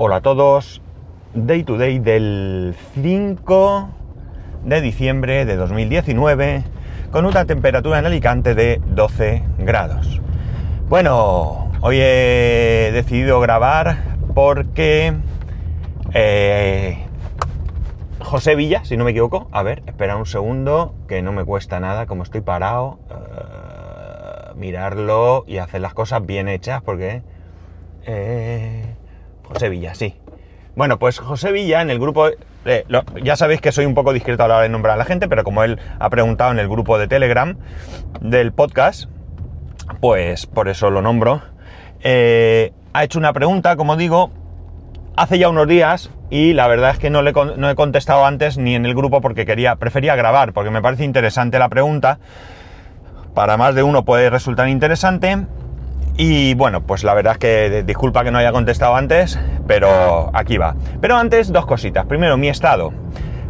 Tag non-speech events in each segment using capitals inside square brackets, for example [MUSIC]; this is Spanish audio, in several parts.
Hola a todos. Day to day del 5 de diciembre de 2019 con una temperatura en Alicante de 12 grados. Bueno, hoy he decidido grabar porque eh, José Villa, si no me equivoco, a ver, espera un segundo, que no me cuesta nada, como estoy parado, eh, mirarlo y hacer las cosas bien hechas, porque... Eh, José Villa, sí. Bueno, pues José Villa en el grupo, ya sabéis que soy un poco discreto a la hora de nombrar a la gente, pero como él ha preguntado en el grupo de Telegram del podcast, pues por eso lo nombro. Eh, ha hecho una pregunta, como digo, hace ya unos días y la verdad es que no, le, no he contestado antes ni en el grupo porque quería, prefería grabar, porque me parece interesante la pregunta. Para más de uno puede resultar interesante. Y bueno, pues la verdad es que disculpa que no haya contestado antes, pero aquí va. Pero antes, dos cositas. Primero, mi estado.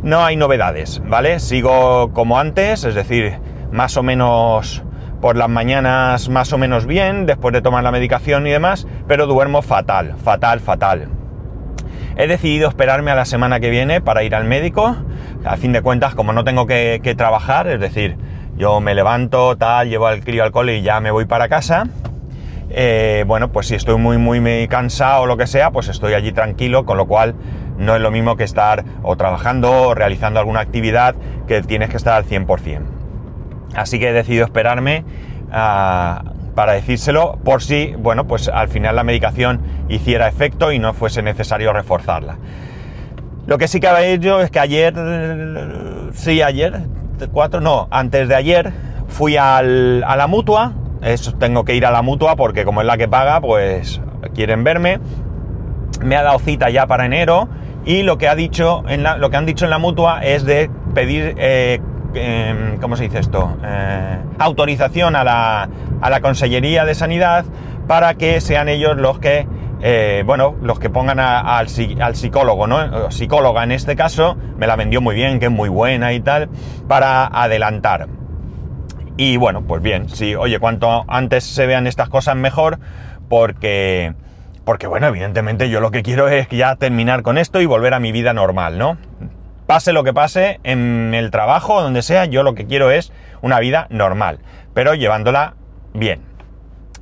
No hay novedades, ¿vale? Sigo como antes, es decir, más o menos por las mañanas más o menos bien, después de tomar la medicación y demás, pero duermo fatal, fatal, fatal. He decidido esperarme a la semana que viene para ir al médico. A fin de cuentas, como no tengo que, trabajar, es decir, yo me levanto, tal, llevo al crío al cole y ya me voy para casa eh, bueno, pues si estoy muy, muy, cansado o lo que sea, pues estoy allí tranquilo, con lo cual no es lo mismo que estar o trabajando o realizando alguna actividad que tienes que estar al 100%. Así que he decidido esperarme ah, para decírselo por si, bueno, pues al final la medicación hiciera efecto y no fuese necesario reforzarla. Lo que sí que había hecho es que ayer, sí, ayer, cuatro, no, antes de ayer, fui a la mutua tengo que ir a la mutua porque como es la que paga, pues quieren verme. Me ha dado cita ya para enero y lo que, ha dicho en la, lo que han dicho en la mutua es de pedir, eh, em, ¿cómo se dice esto? Eh, autorización a la, a la Consellería de Sanidad para que sean ellos los que, eh, bueno, los que pongan al, al, psicólogo, ¿no? Psicóloga en este caso, me la vendió muy bien, que es muy buena y tal, para adelantar. Y bueno, pues bien, sí, oye, cuanto antes se vean estas cosas mejor, porque, porque bueno, evidentemente yo lo que quiero es ya terminar con esto y volver a mi vida normal, ¿no? Pase lo que pase en el trabajo donde sea, yo lo que quiero es una vida normal, pero llevándola bien.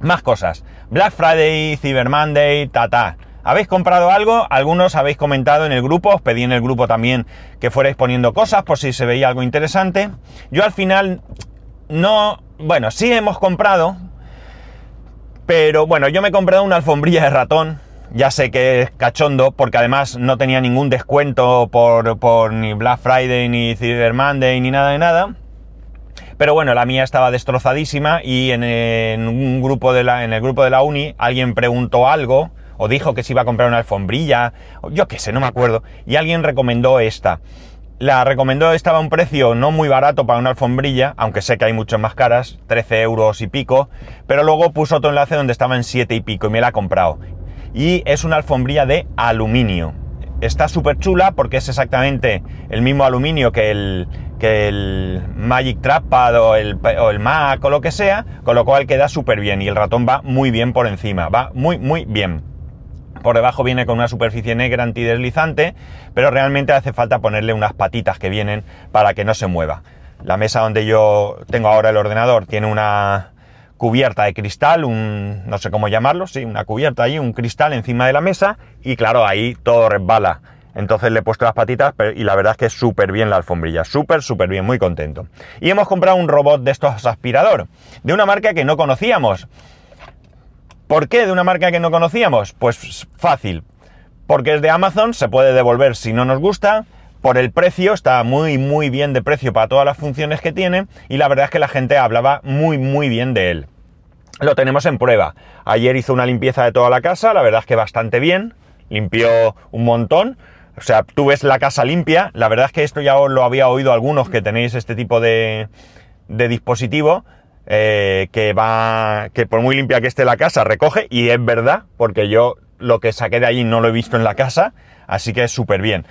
Más cosas. Black Friday, Cyber Monday, ta, ¿Habéis comprado algo? Algunos habéis comentado en el grupo, os pedí en el grupo también que fuerais poniendo cosas por si se veía algo interesante. Yo al final no, bueno, sí hemos comprado, pero bueno, yo me he comprado una alfombrilla de ratón. Ya sé que es cachondo, porque además no tenía ningún descuento por, por ni Black Friday, ni Cyber Monday, ni nada de nada. Pero bueno, la mía estaba destrozadísima y en, un grupo de la, en el grupo de la uni alguien preguntó algo o dijo que se iba a comprar una alfombrilla, yo qué sé, no me acuerdo, y alguien recomendó esta. La recomendó, estaba a un precio no muy barato para una alfombrilla, aunque sé que hay muchas más caras, 13 euros y pico, pero luego puso otro enlace donde estaba en 7 y pico y me la ha comprado. Y es una alfombrilla de aluminio. Está súper chula porque es exactamente el mismo aluminio que el, que el Magic Trackpad o el, o el Mac o lo que sea, con lo cual queda súper bien y el ratón va muy bien por encima, va muy muy bien. Por debajo viene con una superficie negra antideslizante, pero realmente hace falta ponerle unas patitas que vienen para que no se mueva. La mesa donde yo tengo ahora el ordenador tiene una cubierta de cristal, un no sé cómo llamarlo, sí, una cubierta ahí, un cristal encima de la mesa y claro, ahí todo resbala. Entonces le he puesto las patitas y la verdad es que es súper bien la alfombrilla, súper, súper bien, muy contento. Y hemos comprado un robot de estos aspirador, de una marca que no conocíamos. ¿Por qué de una marca que no conocíamos? Pues fácil. Porque es de Amazon, se puede devolver si no nos gusta. Por el precio, está muy muy bien de precio para todas las funciones que tiene. Y la verdad es que la gente hablaba muy muy bien de él. Lo tenemos en prueba. Ayer hizo una limpieza de toda la casa, la verdad es que bastante bien. Limpió un montón. O sea, tú ves la casa limpia. La verdad es que esto ya os lo había oído algunos que tenéis este tipo de, de dispositivo. Eh, que va, que por muy limpia que esté la casa, recoge, y es verdad, porque yo lo que saqué de allí no lo he visto en la casa, así que es súper bien.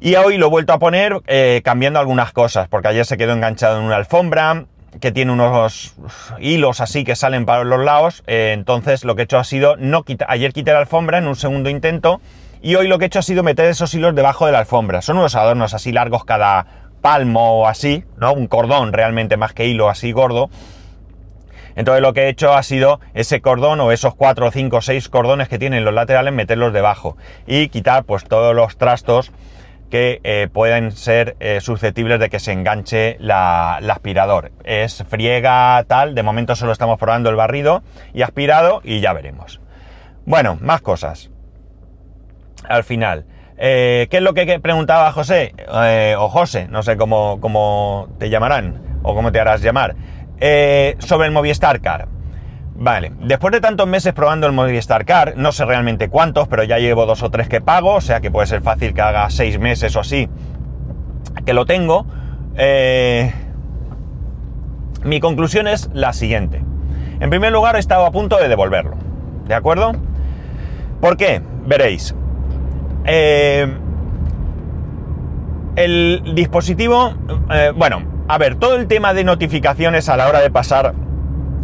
Y hoy lo he vuelto a poner eh, cambiando algunas cosas, porque ayer se quedó enganchado en una alfombra, que tiene unos hilos así que salen para los lados. Eh, entonces lo que he hecho ha sido no quitar. Ayer quité la alfombra en un segundo intento. Y hoy lo que he hecho ha sido meter esos hilos debajo de la alfombra. Son unos adornos así largos cada palmo o así, ¿no? Un cordón realmente más que hilo así gordo. Entonces lo que he hecho ha sido ese cordón o esos 4, 5, 6 cordones que tienen los laterales, meterlos debajo y quitar pues todos los trastos que eh, pueden ser eh, susceptibles de que se enganche la, aspirador. Es friega tal, de momento solo estamos probando el barrido y aspirado y ya veremos. Bueno, más cosas. Al final, eh, ¿qué es lo que preguntaba José? o José, no sé cómo, te llamarán o cómo te harás llamar. sobre el Movistar Car. Vale, después de tantos meses probando el Movistar Car, no sé realmente cuántos, pero ya llevo dos o tres que pago, o sea que puede ser fácil que haga seis meses o así que lo tengo. Eh, mi conclusión es la siguiente. En primer lugar, he estado a punto de devolverlo. ¿De acuerdo? ¿Por qué? Veréis. Eh, el dispositivo, eh, bueno, a ver, todo el tema de notificaciones a la hora de pasar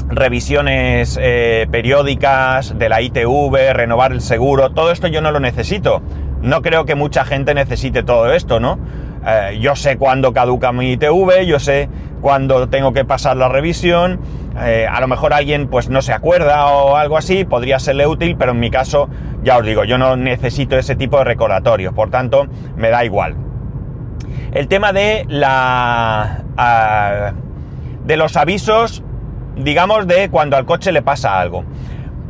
revisiones eh, periódicas de la ITV, renovar el seguro, todo esto yo no lo necesito. No creo que mucha gente necesite todo esto, ¿no? Eh, yo sé cuándo caduca mi ITV, yo sé cuándo tengo que pasar la revisión, eh, a lo mejor alguien pues no se acuerda o algo así, podría serle útil, pero en mi caso, ya os digo, yo no necesito ese tipo de recordatorios, por tanto, me da igual. El tema de la... Ah, de los avisos digamos de cuando al coche le pasa algo.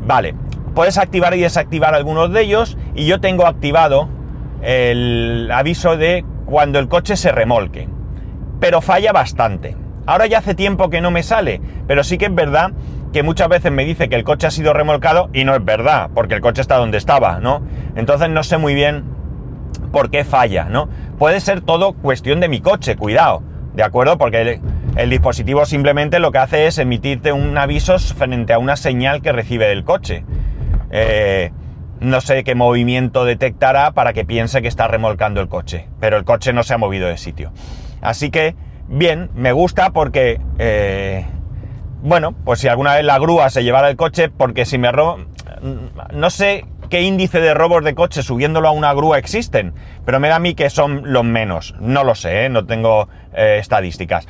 Vale, puedes activar y desactivar algunos de ellos y yo tengo activado el aviso de cuando el coche se remolque. Pero falla bastante. Ahora ya hace tiempo que no me sale, pero sí que es verdad que muchas veces me dice que el coche ha sido remolcado y no es verdad, porque el coche está donde estaba, ¿no? Entonces no sé muy bien por qué falla, ¿no? Puede ser todo cuestión de mi coche, cuidado, ¿de acuerdo? Porque el dispositivo simplemente lo que hace es emitirte un aviso frente a una señal que recibe del coche. Eh, no sé qué movimiento detectará para que piense que está remolcando el coche, pero el coche no se ha movido de sitio. Así que, bien, me gusta porque, eh, bueno, pues si alguna vez la grúa se llevara el coche, porque si me robo, no sé qué índice de robos de coche subiéndolo a una grúa existen, pero me da a mí que son los menos. No lo sé, ¿eh? no tengo estadísticas.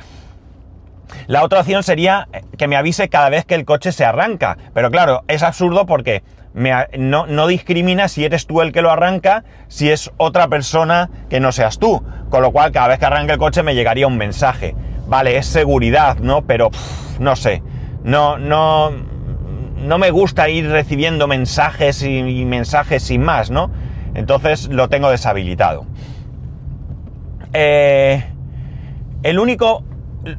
La otra opción sería que me avise cada vez que el coche se arranca. Pero claro, es absurdo porque no, discrimina si eres tú el que lo arranca, si es otra persona que no seas tú. Con lo cual, cada vez que arranque el coche me llegaría un mensaje. Vale, es seguridad, ¿no? Pero no sé. No, no, no me gusta ir recibiendo mensajes y, y mensajes sin más, ¿no? Entonces lo tengo deshabilitado. Eh, el único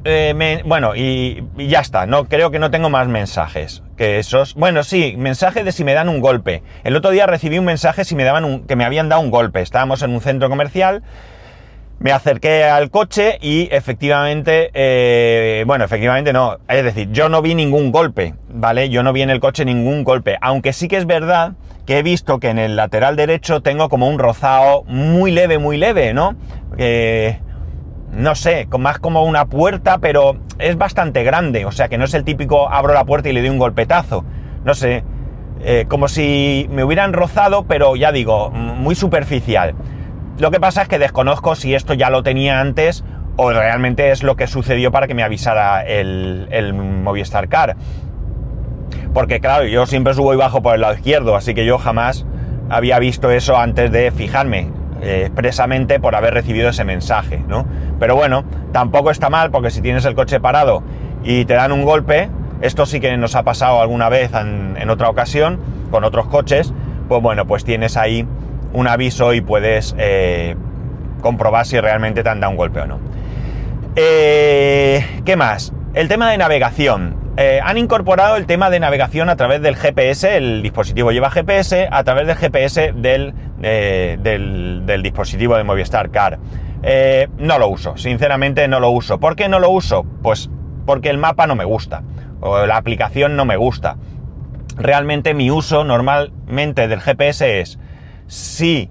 eh, bueno, y, ya está, no creo que no tengo más mensajes que esos. Bueno, sí, mensaje de si me dan un golpe. El otro día recibí un mensaje si me daban un, que me habían dado un golpe. Estábamos en un centro comercial, me acerqué al coche y efectivamente, eh, bueno, efectivamente no, es decir, yo no vi ningún golpe, ¿vale? Yo no vi en el coche ningún golpe, aunque sí que es verdad que he visto que en el lateral derecho tengo como un rozado muy leve, muy leve, ¿no? No sé, más como una puerta, pero es bastante grande, o sea que no es el típico abro la puerta y le doy un golpetazo, no sé, eh, como si me hubieran rozado, pero ya digo, muy superficial. Lo que pasa es que desconozco si esto ya lo tenía antes o realmente es lo que sucedió para que me avisara el, el Movistar Car. Porque claro, yo siempre subo y bajo por el lado izquierdo, así que yo jamás había visto eso antes de fijarme. Eh, expresamente por haber recibido ese mensaje, ¿no? Pero bueno, tampoco está mal porque si tienes el coche parado y te dan un golpe, esto sí que nos ha pasado alguna vez en, otra ocasión con otros coches, pues bueno, pues tienes ahí un aviso y puedes eh, comprobar si realmente te han dado un golpe o no. Eh, ¿Qué más? El tema de navegación. Eh, han incorporado el tema de navegación a través del GPS, el dispositivo lleva GPS, a través del GPS eh, del, del, dispositivo de Movistar Car. Eh, no lo uso, sinceramente no lo uso. ¿Por qué no lo uso? Pues porque el mapa no me gusta, o la aplicación no me gusta. Realmente mi uso normalmente del GPS es si,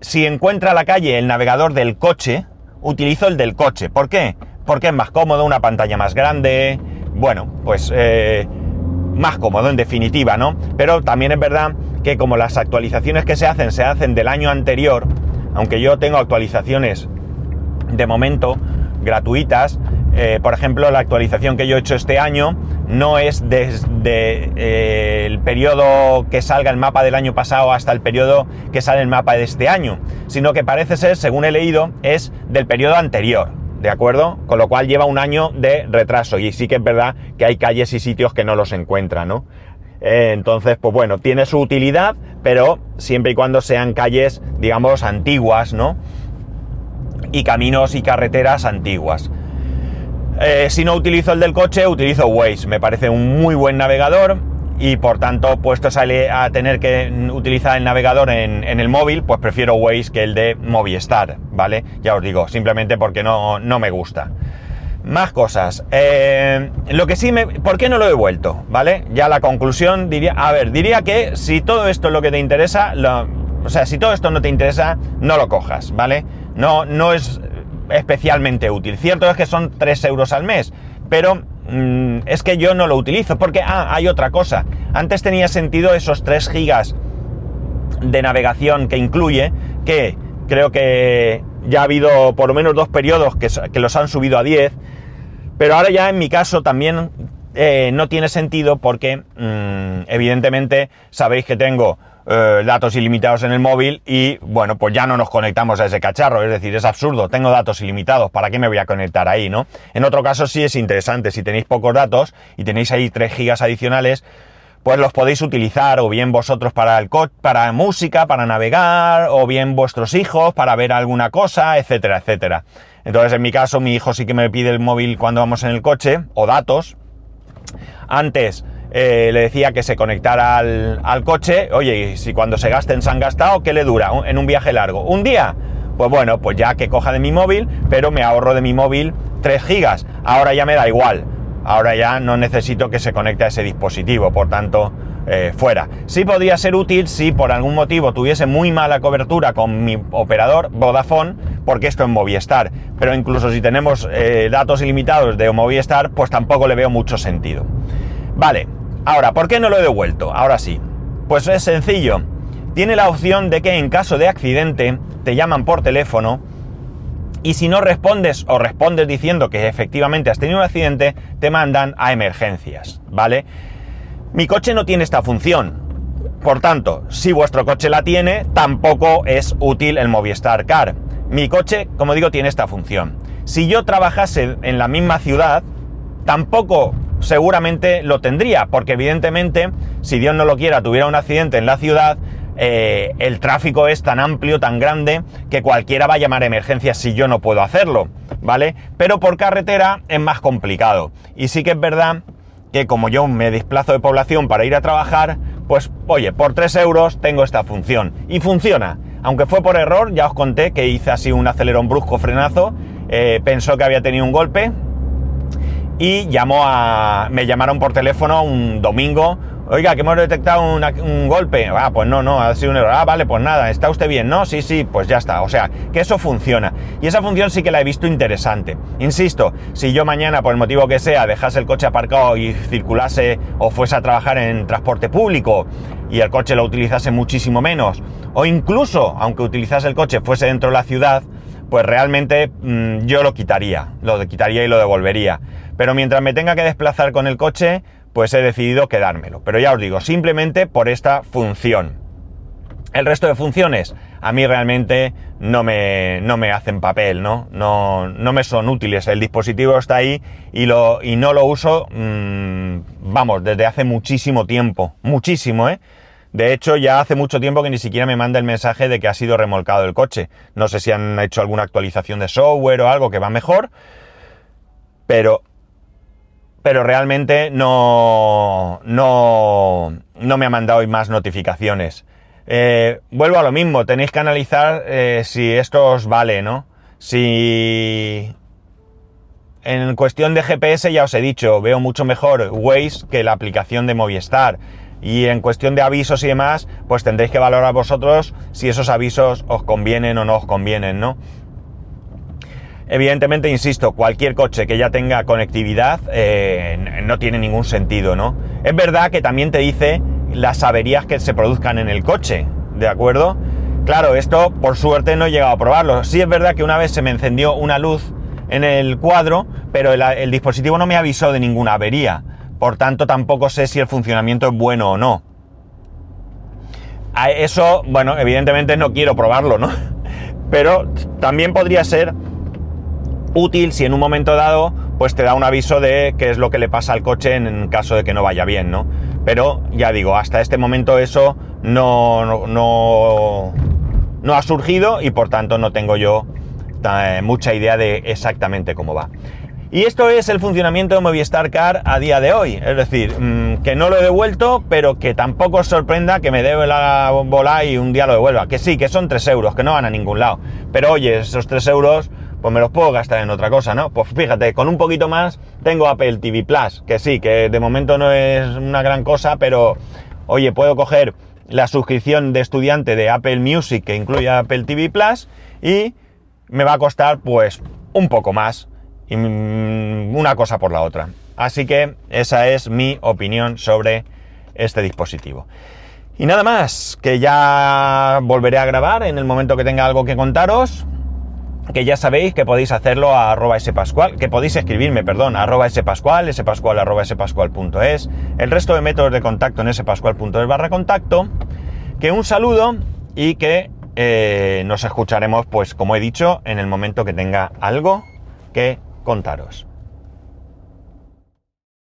si encuentra la calle el navegador del coche, utilizo el del coche. ¿Por qué? Porque es más cómodo, una pantalla más grande, bueno, pues eh, más cómodo en definitiva, ¿no? Pero también es verdad que como las actualizaciones que se hacen se hacen del año anterior, aunque yo tengo actualizaciones de momento gratuitas, eh, por ejemplo, la actualización que yo he hecho este año no es desde eh, el periodo que salga el mapa del año pasado hasta el periodo que sale el mapa de este año, sino que parece ser, según he leído, es del periodo anterior, ¿de acuerdo? Con lo cual lleva un año de retraso y sí que es verdad que hay calles y sitios que no los encuentran, ¿no? Eh, entonces, pues bueno, tiene su utilidad, pero siempre y cuando sean calles, digamos, antiguas, ¿no? Y caminos y carreteras antiguas. Eh, si no utilizo el del coche, utilizo Waze. Me parece un muy buen navegador y por tanto, puesto a, tener que utilizar el navegador en, el móvil, pues prefiero Waze que el de Movistar, ¿vale? Ya os digo, simplemente porque no, no me gusta. Más cosas. Eh, lo que sí me... ¿Por qué no lo he vuelto? ¿Vale? Ya la conclusión diría... A ver, diría que si todo esto es lo que te interesa, o sea, si todo esto no te interesa, no lo cojas, ¿vale? No, no es especialmente útil. Cierto es que son 3 euros al mes, pero mm, es que yo no lo utilizo porque, ah, hay otra cosa. Antes tenía sentido esos 3 gigas de navegación que incluye, que creo que ya ha habido por lo menos dos periodos que, los han subido a 10, pero ahora ya en mi caso también eh, no tiene sentido porque mm, evidentemente sabéis que tengo eh, datos ilimitados en el móvil y bueno, pues ya no nos conectamos a ese cacharro, es decir, es absurdo, tengo datos ilimitados, ¿para qué me voy a conectar ahí, no? En otro caso sí es interesante, si tenéis pocos datos y tenéis ahí 3 gigas adicionales, pues los podéis utilizar o bien vosotros para el para música, para navegar, o bien vuestros hijos para ver alguna cosa, etcétera, etcétera. Entonces, en mi caso, mi hijo sí que me pide el móvil cuando vamos en el coche, o datos. Antes eh, le decía que se conectara al, coche, oye, si cuando se gasten se han gastado, ¿qué le dura en un viaje largo? ¿Un día? Pues bueno, pues ya que coja de mi móvil, pero me ahorro de mi móvil 3 gigas. Ahora ya me da igual. Ahora ya no necesito que se conecte a ese dispositivo, por tanto, eh, fuera. Sí podría ser útil si por algún motivo tuviese muy mala cobertura con mi operador Vodafone, porque esto es Movistar. Pero incluso si tenemos eh, datos ilimitados de Movistar, pues tampoco le veo mucho sentido. Vale, Ahora, ¿por qué no lo he devuelto? Ahora sí. Pues es sencillo. Tiene la opción de que en caso de accidente te llaman por teléfono y si no respondes o respondes diciendo que efectivamente has tenido un accidente, te mandan a emergencias, ¿vale? Mi coche no tiene esta función. Por tanto, si vuestro coche la tiene, tampoco es útil el Movistar Car. Mi coche, como digo, tiene esta función. Si yo trabajase en la misma ciudad, tampoco seguramente lo tendría, porque evidentemente, si Dios no lo quiera, tuviera un accidente en la ciudad, eh, el tráfico es tan amplio, tan grande, que cualquiera va a llamar a emergencias si yo no puedo hacerlo, ¿vale? Pero por carretera es más complicado. Y sí que es verdad que como yo me desplazo de población para ir a trabajar, pues oye, por 3 euros tengo esta función. Y funciona. Aunque fue por error, ya os conté que hice así un acelerón brusco frenazo, eh, pensó que había tenido un golpe, y llamó a, me llamaron por teléfono un domingo, oiga, que hemos detectado un golpe. Ah, pues no, no, ha sido un error. Ah, vale, pues nada, ¿está usted bien? No, sí, sí, pues ya está. O sea, que eso funciona. Y esa función sí que la he visto interesante. Insisto, si yo mañana, por el motivo que sea, dejase el coche aparcado y circulase o fuese a trabajar en transporte público y el coche lo utilizase muchísimo menos, o incluso, aunque utilizase el coche, fuese dentro de la ciudad, pues realmente mm, yo lo quitaría, lo quitaría y lo devolvería. Pero mientras me tenga que desplazar con el coche, pues he decidido quedármelo. Pero ya os digo, simplemente por esta función. El resto de funciones a mí realmente no me, no me hacen papel, ¿no? ¿no? No me son útiles. El dispositivo está ahí y, lo, y no lo uso, mm, vamos, desde hace muchísimo tiempo. Muchísimo, ¿eh? De hecho, ya hace mucho tiempo que ni siquiera me manda el mensaje de que ha sido remolcado el coche. No sé si han hecho alguna actualización de software o algo que va mejor, pero, pero realmente no, no, no me ha mandado hoy más notificaciones. Eh, vuelvo a lo mismo, tenéis que analizar eh, si esto os vale, ¿no? Si en cuestión de GPS ya os he dicho, veo mucho mejor Waze que la aplicación de Movistar. Y en cuestión de avisos y demás, pues tendréis que valorar vosotros si esos avisos os convienen o no os convienen, ¿no? Evidentemente, insisto, cualquier coche que ya tenga conectividad eh, no tiene ningún sentido, ¿no? Es verdad que también te dice las averías que se produzcan en el coche, ¿de acuerdo? Claro, esto por suerte no he llegado a probarlo. Sí es verdad que una vez se me encendió una luz en el cuadro, pero el, dispositivo no me avisó de ninguna avería. Por tanto, tampoco sé si el funcionamiento es bueno o no. Eso, bueno, evidentemente no quiero probarlo, ¿no? [LAUGHS] Pero también podría ser útil si en un momento dado pues te da un aviso de qué es lo que le pasa al coche en caso de que no vaya bien, ¿no? Pero ya digo, hasta este momento eso no, no, no, ha surgido y por tanto no tengo yo eh, mucha idea de exactamente cómo va. Y esto es el funcionamiento de Movistar Car a día de hoy. Es decir, mm, que no lo he devuelto, pero que tampoco os sorprenda que me debe la bola y un día lo devuelva. Que sí, que son 3 euros, que no van a ningún lado. Pero oye, esos 3 euros pues me los puedo gastar en otra cosa, ¿no? Pues fíjate, con un poquito más tengo Apple TV Plus, que sí, que de momento no es una gran cosa, pero oye, puedo coger la suscripción de estudiante de Apple Music que incluye Apple TV Plus y me va a costar pues un poco más y mm, una cosa por la otra. Así que esa es mi opinión sobre este dispositivo. Y nada más, que ya volveré a grabar en el momento que tenga algo que contaros que ya sabéis que podéis hacerlo a arroba spascual, que podéis escribirme, perdón, arroba spascual, spascual arroba spascual.es, el resto de métodos de contacto en spascual.es barra contacto, que un saludo y que eh, nos escucharemos, pues como he dicho, en el momento que tenga algo que contaros.